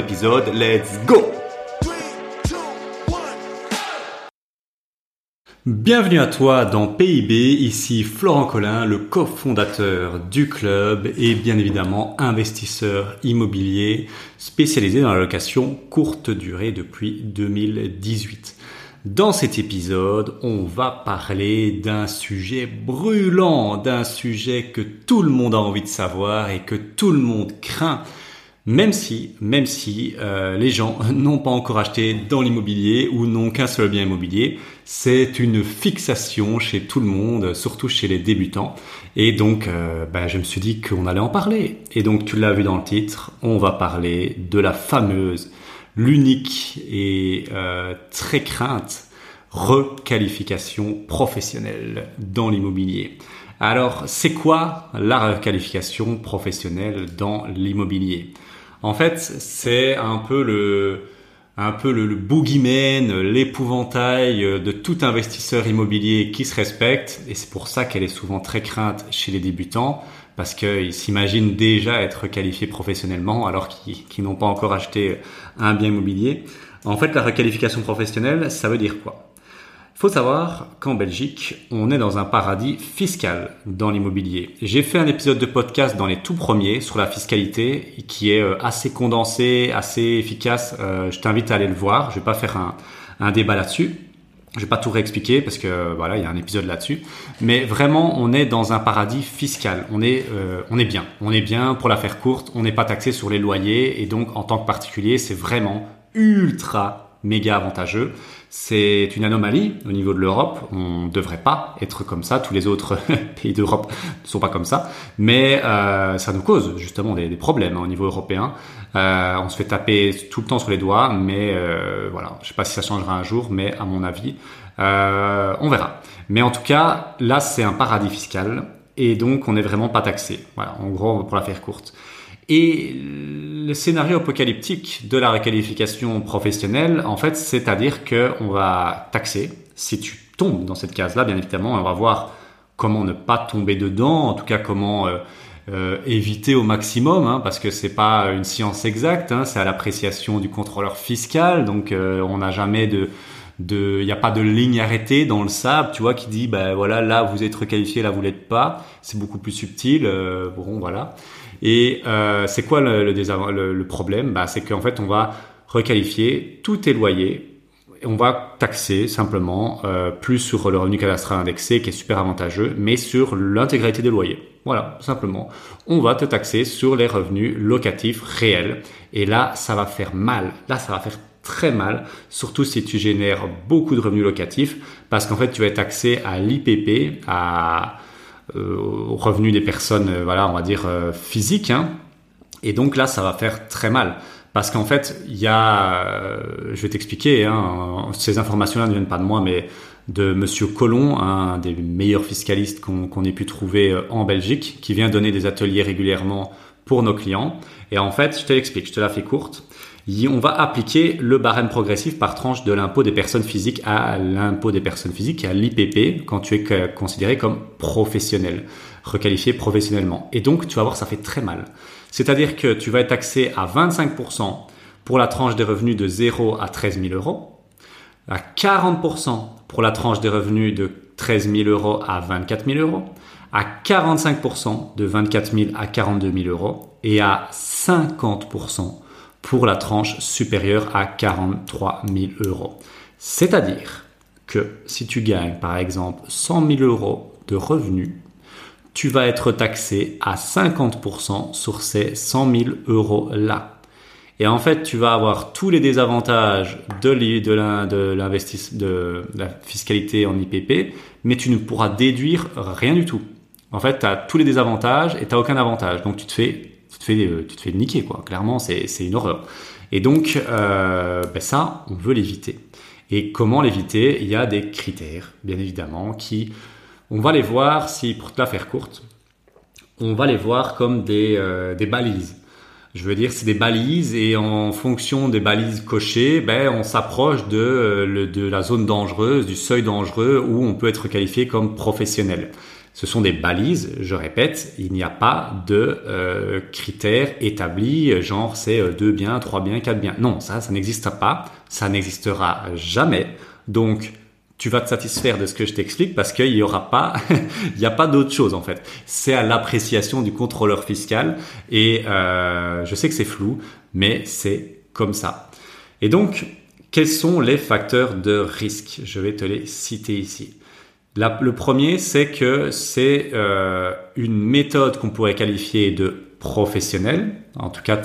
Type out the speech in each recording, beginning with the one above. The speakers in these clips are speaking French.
Let's go! Bienvenue à toi dans PIB, ici Florent Collin, le cofondateur du club et bien évidemment investisseur immobilier spécialisé dans la location courte durée depuis 2018. Dans cet épisode, on va parler d'un sujet brûlant, d'un sujet que tout le monde a envie de savoir et que tout le monde craint même si, même si euh, les gens n'ont pas encore acheté dans l'immobilier ou n'ont qu'un seul bien immobilier, c'est une fixation chez tout le monde, surtout chez les débutants. Et donc, euh, ben, je me suis dit qu'on allait en parler. Et donc, tu l'as vu dans le titre, on va parler de la fameuse, l'unique et euh, très crainte requalification professionnelle dans l'immobilier. Alors, c'est quoi la requalification professionnelle dans l'immobilier? En fait, c'est un peu le, un l'épouvantail de tout investisseur immobilier qui se respecte. Et c'est pour ça qu'elle est souvent très crainte chez les débutants, parce qu'ils s'imaginent déjà être qualifiés professionnellement alors qu'ils n'ont pas encore acheté un bien immobilier. En fait, la requalification professionnelle, ça veut dire quoi? Faut savoir qu'en Belgique, on est dans un paradis fiscal dans l'immobilier. J'ai fait un épisode de podcast dans les tout premiers sur la fiscalité qui est euh, assez condensé, assez efficace. Euh, je t'invite à aller le voir. Je vais pas faire un, un débat là-dessus. Je vais pas tout réexpliquer parce que voilà, il y a un épisode là-dessus. Mais vraiment, on est dans un paradis fiscal. On est, euh, on est bien. On est bien. Pour la faire courte, on n'est pas taxé sur les loyers et donc en tant que particulier, c'est vraiment ultra méga avantageux. C'est une anomalie au niveau de l'Europe. On ne devrait pas être comme ça. Tous les autres pays d'Europe ne sont pas comme ça. Mais euh, ça nous cause justement des, problèmes hein, au niveau européen. Euh, on se fait taper tout le temps sur les doigts. Mais euh, voilà, je ne sais pas si ça changera un jour, mais à mon avis, on verra. Mais en tout cas, là, c'est un paradis fiscal. Et donc, on n'est vraiment pas taxé. Voilà, en gros, pour la faire courte. Et le scénario apocalyptique de la requalification professionnelle, en fait, c'est-à-dire qu'on va taxer, si tu tombes dans cette case-là, bien évidemment, on va voir comment ne pas tomber dedans, en tout cas comment euh, euh, éviter au maximum, hein, parce que c'est pas une science exacte, hein, c'est à l'appréciation du contrôleur fiscal, donc euh, on n'a jamais de il n'y a pas de ligne arrêtée dans le sable, tu vois, qui dit, ben voilà, là vous êtes requalifié, là vous l'êtes pas. C'est beaucoup plus subtil. bon, voilà. Et euh, c'est quoi le, problème? Bah, C'est qu'en fait, on va requalifier tous tes loyers. Et on va taxer simplement euh, plus sur le revenu cadastral indexé qui est super avantageux, mais sur l'intégralité des loyers. Voilà, simplement. On va te taxer sur les revenus locatifs réels. Et là, ça va faire mal. Là, ça va faire très mal, surtout si tu génères beaucoup de revenus locatifs, parce qu'en fait, tu vas être taxé à l'IPP, à euh, aux revenus des personnes, euh, voilà, on va dire euh, physiques. Hein. Et donc là, ça va faire très mal. Parce qu'en fait, il y a, je vais t'expliquer, hein, ces informations-là ne viennent pas de moi, mais de Monsieur Colomb, un des meilleurs fiscalistes qu'on ait pu trouver en Belgique, qui vient donner des ateliers régulièrement pour nos clients. Et en fait, je te l'explique, je te la fais courte on va appliquer le barème progressif par tranche de l'impôt des personnes physiques à l'impôt des personnes physiques, à l'IPP, quand tu es considéré comme professionnel, requalifié professionnellement. Et donc, tu vas voir, ça fait très mal. C'est-à-dire que tu vas être taxé à 25% pour la tranche des revenus de 0 à 13 000 euros, à 40% pour la tranche des revenus de 13 000 euros à 24 000 euros, à 45% de 24 000 à 42 000 euros et à 50% pour la tranche supérieure à 43 000 euros. C'est-à-dire que si tu gagnes par exemple 100 000 euros de revenus, tu vas être taxé à 50% sur ces 100 000 euros-là. Et en fait, tu vas avoir tous les désavantages de, de, de la fiscalité en IPP, mais tu ne pourras déduire rien du tout. En fait, tu as tous les désavantages et tu n'as aucun avantage. Donc, tu te fais euh, tu te fais niquer, quoi. Clairement, c'est une horreur. Et donc, euh, ben ça, on veut l'éviter. Et comment l'éviter? Il y a des critères, bien évidemment, qui, on va les voir, si pour te la faire courte, on va les voir comme des, euh, balises. Je veux dire, c'est des balises et en fonction des balises cochées, ben, on s'approche de la zone dangereuse, du seuil dangereux où on peut être qualifié comme professionnel. Ce sont des balises, je répète, il n'y a pas de euh, critères établis, genre c'est 2 biens, 3 biens, 4 biens. Non, ça, ça n'existe pas, ça n'existera jamais. Donc, tu vas te satisfaire de ce que je t'explique parce qu'il n'y aura pas, il n'y a pas d'autre chose en fait. C'est à l'appréciation du contrôleur fiscal et euh, je sais que c'est flou, mais c'est comme ça. Et donc, quels sont les facteurs de risque? Je vais te les citer ici. Le premier, c'est que c'est euh, une méthode qu'on pourrait qualifier de professionnelle. En tout cas,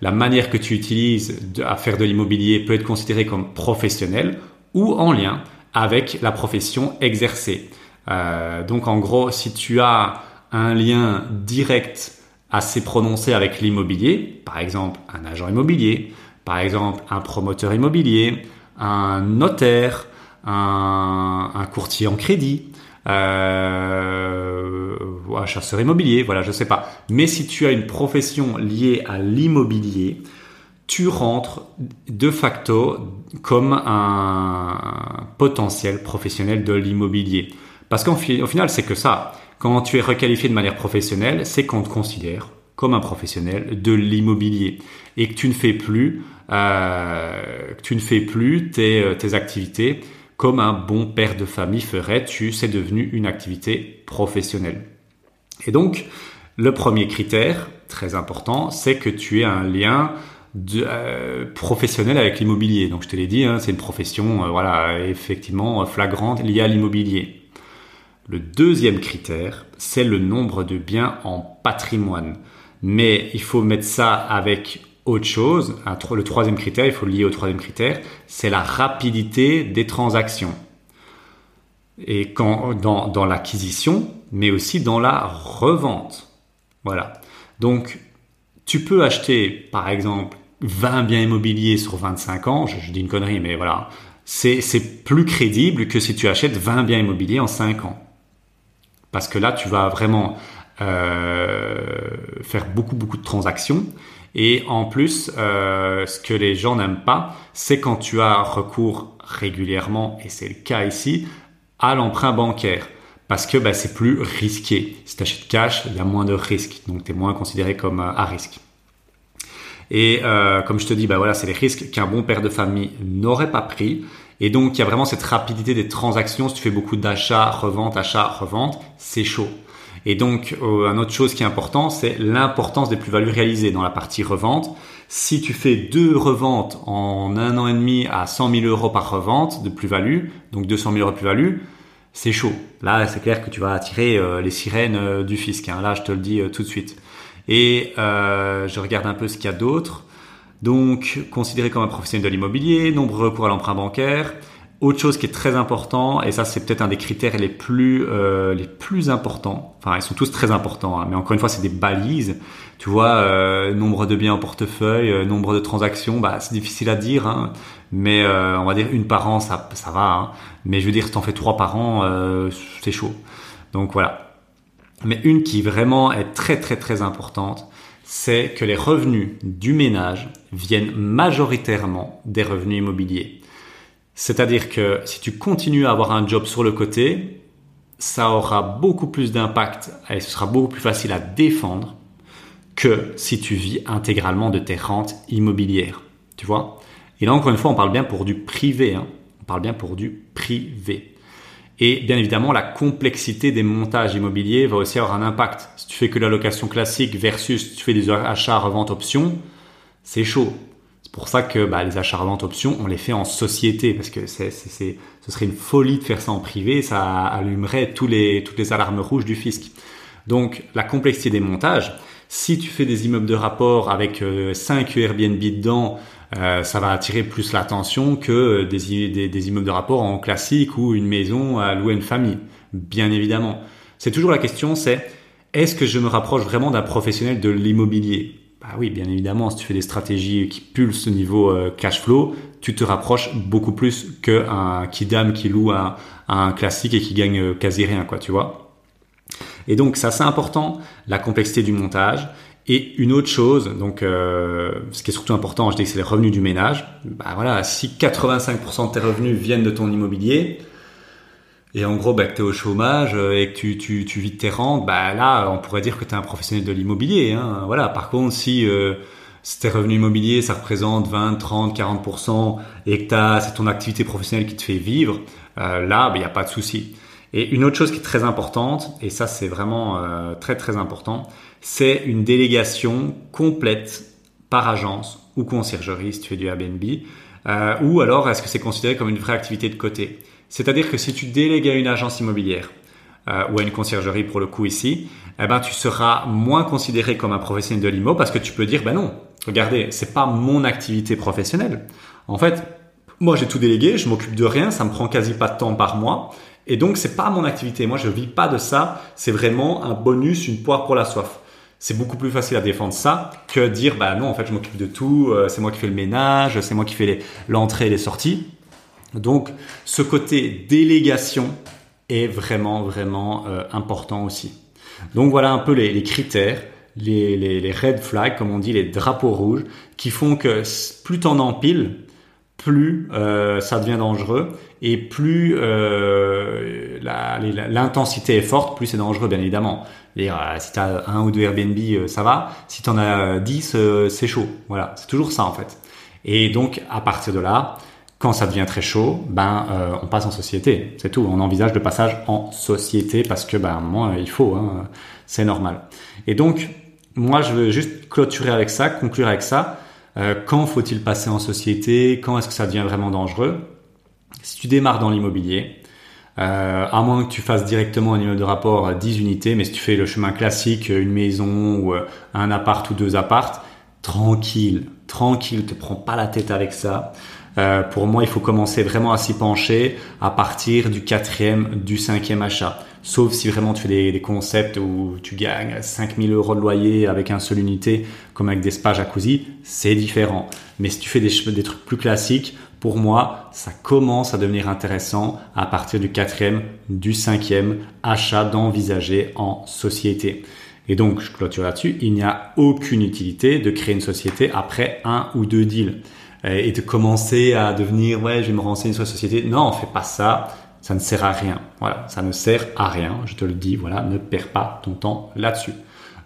la manière que tu utilises à faire de l'immobilier peut être considérée comme professionnelle ou en lien avec la profession exercée. Euh, donc en gros, si tu as un lien direct assez prononcé avec l'immobilier, par exemple un agent immobilier, par exemple un promoteur immobilier, un notaire, un, courtier en crédit, euh, un chasseur immobilier, voilà, je sais pas. Mais si tu as une profession liée à l'immobilier, tu rentres de facto comme un potentiel professionnel de l'immobilier. Parce qu'au final, c'est que ça. Quand tu es requalifié de manière professionnelle, c'est qu'on te considère comme un professionnel de l'immobilier et que tu ne fais plus, euh, tu ne fais plus tes, euh, tes activités un bon père de famille ferait. Tu, c'est devenu une activité professionnelle. Et donc, le premier critère, très important, c'est que tu aies un lien euh, professionnel avec l'immobilier. Donc je te l'ai dit, hein, c'est une profession, euh, voilà, effectivement flagrante liée à l'immobilier. Le deuxième critère, c'est le nombre de biens en patrimoine. Mais il faut mettre ça avec autre chose. Le troisième critère, il faut le lier au troisième critère, c'est la rapidité des transactions. Et quand, dans, dans l'acquisition, mais aussi dans la revente. Voilà. Donc, tu peux acheter, par exemple, 20 biens immobiliers sur 25 ans, je, dis une connerie, mais voilà, c'est plus crédible que si tu achètes 20 biens immobiliers en 5 ans. Parce que là, tu vas vraiment faire beaucoup, beaucoup de transactions. Et en plus, euh, ce que les gens n'aiment pas, c'est quand tu as recours régulièrement, et c'est le cas ici, à l'emprunt bancaire. Parce que bah, c'est plus risqué. Si tu achètes cash, il y a moins de risques. Donc tu es moins considéré comme euh, à risque. Et euh, comme je te dis, bah voilà, c'est les risques qu'un bon père de famille n'aurait pas pris. Et donc, il y a vraiment cette rapidité des transactions. Si tu fais beaucoup d'achats, revente, achats, revente, c'est chaud. Et donc, euh, une autre chose qui est important, c'est l'importance des plus-values réalisées dans la partie revente. Si tu fais deux reventes en un an et demi à 100 000 euros par revente de plus-value, donc 200 000 euros de plus-value, c'est chaud. Là, c'est clair que tu vas attirer euh, les sirènes euh, du fisc. Hein. Là, je te le dis tout de suite. Et euh, je regarde un peu ce qu'il y a d'autre. Donc, considéré comme un professionnel de l'immobilier, nombreux recours à l'emprunt bancaire. Autre chose qui est très important, et ça c'est peut-être un des critères les plus euh, les plus importants. Enfin, ils sont tous très importants, hein, mais encore une fois, c'est des balises. Tu vois, euh, nombre de biens en portefeuille, euh, nombre de transactions, bah c'est difficile à dire, hein, mais euh, on va dire une par an, ça ça va. Hein, mais je veux dire, t'en fais trois par an, euh, c'est chaud. Donc voilà. Mais une qui vraiment est très très très importante, c'est que les revenus du ménage viennent majoritairement des revenus immobiliers. C'est-à-dire que si tu continues à avoir un job sur le côté, ça aura beaucoup plus d'impact et ce sera beaucoup plus facile à défendre que si tu vis intégralement de tes rentes immobilières. Tu vois? Et là, encore une fois, on parle bien pour du privé. Hein. On parle bien pour du privé. Et bien évidemment, la complexité des montages immobiliers va aussi avoir un impact. Si tu fais que la location classique versus tu fais des achats, revente, options, c'est chaud. Pour ça que bah, les achats, revente, options, on les fait en société parce que c'est, c'est, ce serait une folie de faire ça en privé. Ça allumerait tous les, toutes les alarmes rouges du fisc. Donc, la complexité des montages. Si tu fais des immeubles de rapport avec 5 euh, Airbnb dedans, euh, ça va attirer plus l'attention que des, immeubles de rapport en classique ou une maison à louer une famille, bien évidemment. C'est toujours la question, c'est est-ce que je me rapproche vraiment d'un professionnel de l'immobilier? Bah oui, bien évidemment, si tu fais des stratégies qui pulsent au niveau euh, cash flow, tu te rapproches beaucoup plus qu'un Kidam qui loue un, classique et qui gagne euh, quasi rien, quoi, tu vois. Et donc, c'est assez important, la complexité du montage. Et une autre chose, donc euh, ce qui est surtout important, je dis que c'est les revenus du ménage. Bah voilà, si 85% de tes revenus viennent de ton immobilier, et en gros, bah, que tu es au chômage euh, et que tu, tu, tu vis tes rentes, bah là, on pourrait dire que tu es un professionnel de l'immobilier. Hein. Voilà. Par contre, si, euh, tes revenus immobiliers, ça représente 20, 30, 40% et que c'est ton activité professionnelle qui te fait vivre, euh, là, il bah, n'y a pas de souci. Et une autre chose qui est très importante, et ça c'est vraiment euh, très très important, c'est une délégation complète par agence ou conciergerie si tu fais du Airbnb, euh, ou alors est-ce que c'est considéré comme une vraie activité de côté? C'est-à-dire que si tu délègues à une agence immobilière euh, ou à une conciergerie pour le coup ici, eh ben tu seras moins considéré comme un professionnel de l'IMO parce que tu peux dire ben non, regardez, c'est pas mon activité professionnelle. En fait, moi j'ai tout délégué, je m'occupe de rien, ça me prend quasi pas de temps par mois et donc, c'est pas mon activité. Moi, je vis pas de ça. C'est vraiment un bonus, une poire pour la soif. C'est beaucoup plus facile à défendre ça que dire, bah non, en fait, je m'occupe de tout. Euh, c'est moi qui fais le ménage, c'est moi qui fais l'entrée et les sorties. Donc, ce côté délégation est vraiment, vraiment euh, important aussi. Donc, voilà un peu les, critères, les, red flags, comme on dit, les drapeaux rouges, qui font que plus t'en empiles, plus euh, ça devient dangereux et plus euh, l'intensité est forte, plus c'est dangereux bien évidemment. Si tu as un ou deux Airbnb, ça va. Si tu en as 10, c'est chaud. Voilà, c'est toujours ça en fait. Et donc à partir de là, quand ça devient très chaud, ben on passe en société. C'est tout. On envisage le passage en société parce que ben un moment il faut, hein, c'est normal. Et donc moi je veux juste clôturer avec ça, conclure avec ça. Euh, quand faut-il passer en société? Quand est-ce que ça devient vraiment dangereux? Si tu démarres dans l'immobilier, euh, à moins que tu fasses directement un immeuble de rapport à 10 unités, mais si tu fais le chemin classique, une maison ou euh, un appart ou deux appartes, tranquille, tranquille, te prends pas la tête avec ça. Euh, pour moi, il faut commencer vraiment à s'y pencher à partir du quatrième, du cinquième achat. Sauf si vraiment tu fais des, concepts où tu gagnes 5000 euros de loyer avec un seul unité, comme avec des spas jacuzzi, c'est différent. Mais si tu fais des, des trucs plus classiques, pour moi, ça commence à devenir intéressant à partir du quatrième, du cinquième achat d'envisager en société. Et donc, je clôture là-dessus, il n'y a aucune utilité de créer une société après un ou deux deals. Euh, et de commencer à devenir ouais je vais me renseigner sur la société. Non fais pas ça. Ça ne sert à rien. Voilà. Ça ne sert à rien. Je te le dis voilà. Ne perds pas ton temps là-dessus.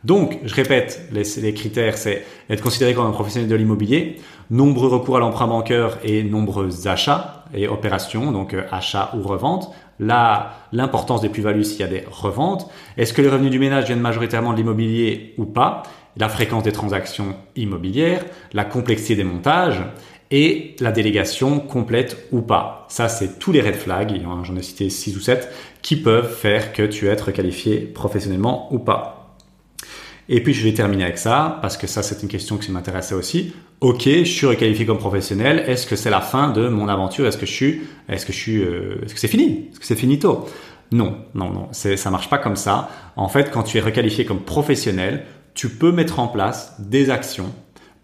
Donc je répète les, les critères c'est être considéré comme un professionnel de l'immobilier nombreux recours à l'emprunt bancaire et nombreux achats et opérations donc euh, achat ou revente là l'importance des plus-values s'il y a des reventes. Est-ce que les revenus du ménage viennent majoritairement de l'immobilier ou pas? La fréquence des transactions immobilières, la complexité des montages et la délégation complète ou pas. Ça, c'est tous les red flags, j'en ai cité 6 ou 7, qui peuvent faire que tu es requalifié professionnellement ou pas. Et puis je vais terminer avec ça, parce que ça c'est une question qui m'intéressait aussi. Ok, je suis requalifié comme professionnel. Est-ce que c'est la fin de mon aventure? Est-ce que je suis, est-ce que je euh, est-ce que c'est fini? Est-ce que c'est finito Non, non, non. ça marche pas comme ça. En fait, quand tu es requalifié comme professionnel, tu peux mettre en place des actions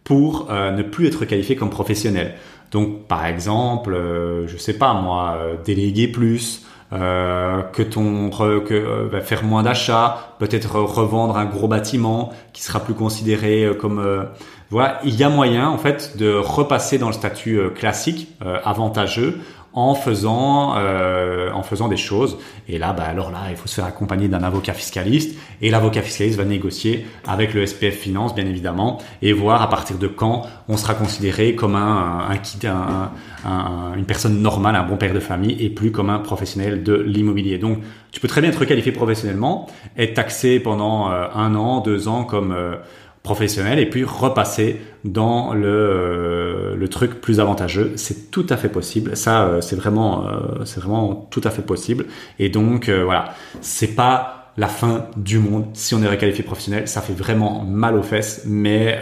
pour euh, ne plus être qualifié comme professionnel. Donc, par exemple, euh, je sais pas moi, euh, déléguer plus, que ton que bah, faire moins d'achats, peut-être revendre un gros bâtiment qui sera plus considéré comme voilà, il y a moyen en fait de repasser dans le statut classique avantageux en faisant euh, en faisant des choses. Et là, bah, alors là, il faut se faire accompagner d'un avocat fiscaliste. Et l'avocat fiscaliste va négocier avec le SPF Finance, bien évidemment, et voir à partir de quand on sera considéré comme un, un, un, une personne normale, un bon père de famille, et plus comme un professionnel de l'immobilier. Donc, tu peux très bien être qualifié professionnellement, être taxé pendant euh, un an, deux ans comme euh, professionnel et puis repasser dans le, euh, le truc plus avantageux. C'est tout à fait possible. Ça, euh, c'est vraiment, euh, c'est vraiment tout à fait possible. Et donc, voilà, c'est pas la fin du monde si on est requalifié professionnel. Ça fait vraiment mal aux fesses, mais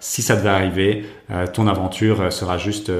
si ça devait arriver, ton aventure sera juste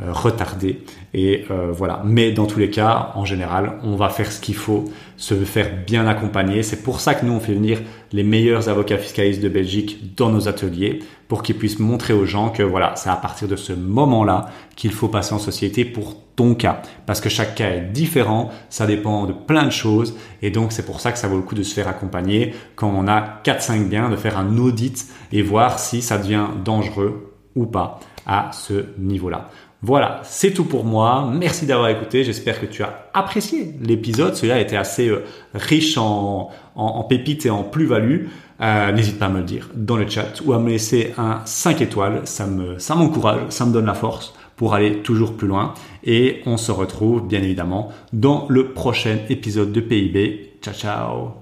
retardé. Et euh, voilà. Mais dans tous les cas, en général, on va faire ce qu'il faut, se faire bien accompagner. C'est pour ça que nous, on fait venir les meilleurs avocats fiscalistes de Belgique dans nos ateliers pour qu'ils puissent montrer aux gens que voilà, c'est à partir de ce moment-là qu'il faut passer en société pour ton cas. Parce que chaque cas est différent, ça dépend de plein de choses. Et donc, c'est pour ça que ça vaut le coup de se faire accompagner quand on a 4-5 biens, de faire un audit et voir si ça devient dangereux ou pas à ce niveau-là. Voilà, c'est tout pour moi. Merci d'avoir écouté. J'espère que tu as apprécié l'épisode. Celui-là était assez euh, riche en, en, pépites et en plus-value. Euh, n'hésite pas à me le dire dans le chat ou à me laisser un 5 étoiles. Ça me, ça m'encourage, ça me donne la force pour aller toujours plus loin. Et on se retrouve bien évidemment dans le prochain épisode de PIB. Ciao, ciao.